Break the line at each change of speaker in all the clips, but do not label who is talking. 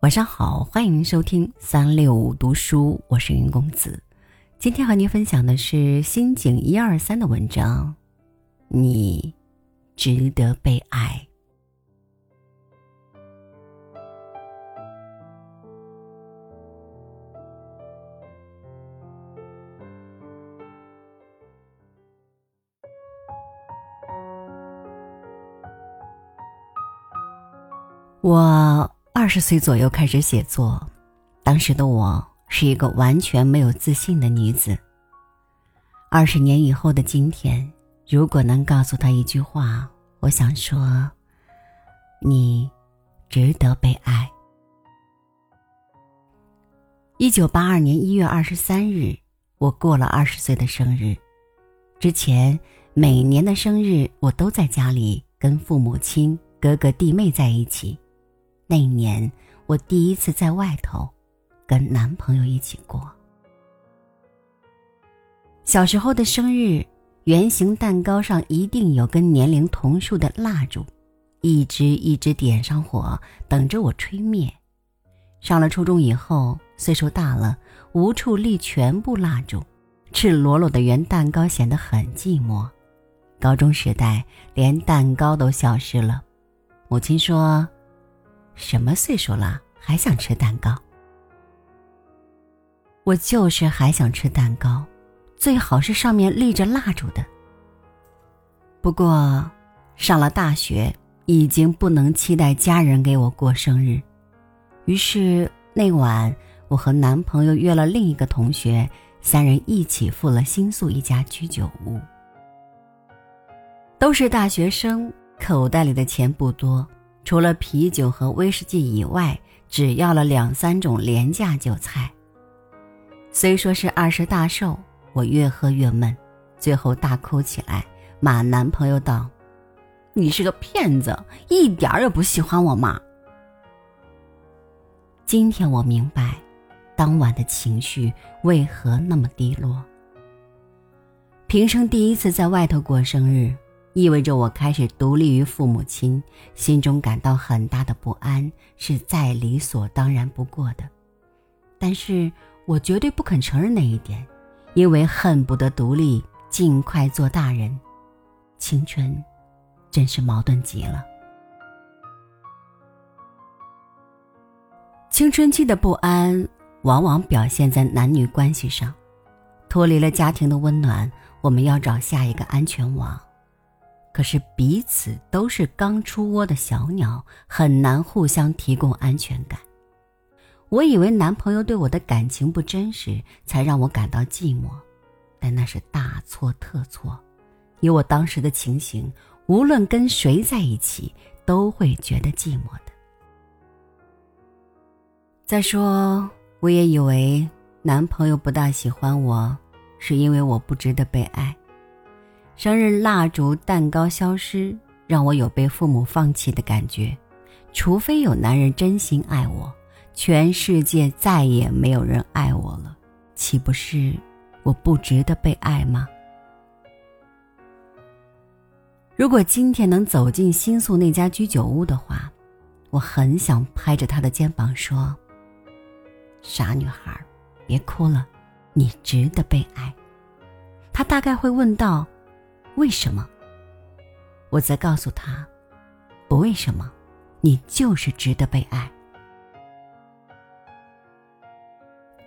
晚上好，欢迎收听三六五读书，我是云公子。今天和您分享的是心景一二三的文章，你值得被爱。我。二十岁左右开始写作，当时的我是一个完全没有自信的女子。二十年以后的今天，如果能告诉他一句话，我想说：你值得被爱。一九八二年一月二十三日，我过了二十岁的生日。之前每年的生日，我都在家里跟父母亲、哥哥弟妹在一起。那一年，我第一次在外头，跟男朋友一起过。小时候的生日，圆形蛋糕上一定有跟年龄同数的蜡烛，一支一支点上火，等着我吹灭。上了初中以后，岁数大了，无处立全部蜡烛，赤裸裸的圆蛋糕显得很寂寞。高中时代，连蛋糕都消失了。母亲说。什么岁数了还想吃蛋糕？我就是还想吃蛋糕，最好是上面立着蜡烛的。不过，上了大学已经不能期待家人给我过生日，于是那晚我和男朋友约了另一个同学，三人一起赴了新宿一家居酒屋。都是大学生，口袋里的钱不多。除了啤酒和威士忌以外，只要了两三种廉价酒菜。虽说是二十大寿，我越喝越闷，最后大哭起来，骂男朋友道：“你是个骗子，一点儿也不喜欢我嘛。”今天我明白，当晚的情绪为何那么低落。平生第一次在外头过生日。意味着我开始独立于父母亲，心中感到很大的不安，是再理所当然不过的。但是我绝对不肯承认那一点，因为恨不得独立，尽快做大人。青春，真是矛盾极了。青春期的不安，往往表现在男女关系上。脱离了家庭的温暖，我们要找下一个安全网。可是彼此都是刚出窝的小鸟，很难互相提供安全感。我以为男朋友对我的感情不真实，才让我感到寂寞，但那是大错特错。以我当时的情形，无论跟谁在一起，都会觉得寂寞的。再说，我也以为男朋友不大喜欢我，是因为我不值得被爱。生日蜡烛、蛋糕消失，让我有被父母放弃的感觉。除非有男人真心爱我，全世界再也没有人爱我了，岂不是我不值得被爱吗？如果今天能走进新宿那家居酒屋的话，我很想拍着他的肩膀说：“傻女孩，别哭了，你值得被爱。”他大概会问道。为什么？我则告诉他，不为什么，你就是值得被爱。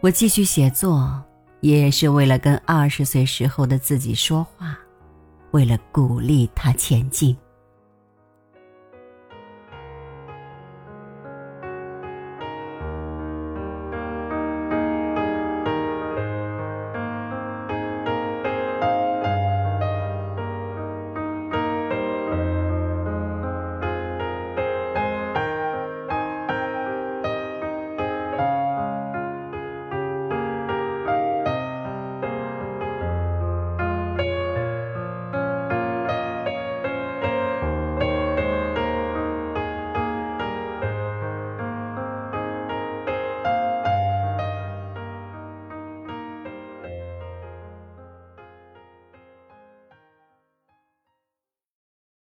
我继续写作，也是为了跟二十岁时候的自己说话，为了鼓励他前进。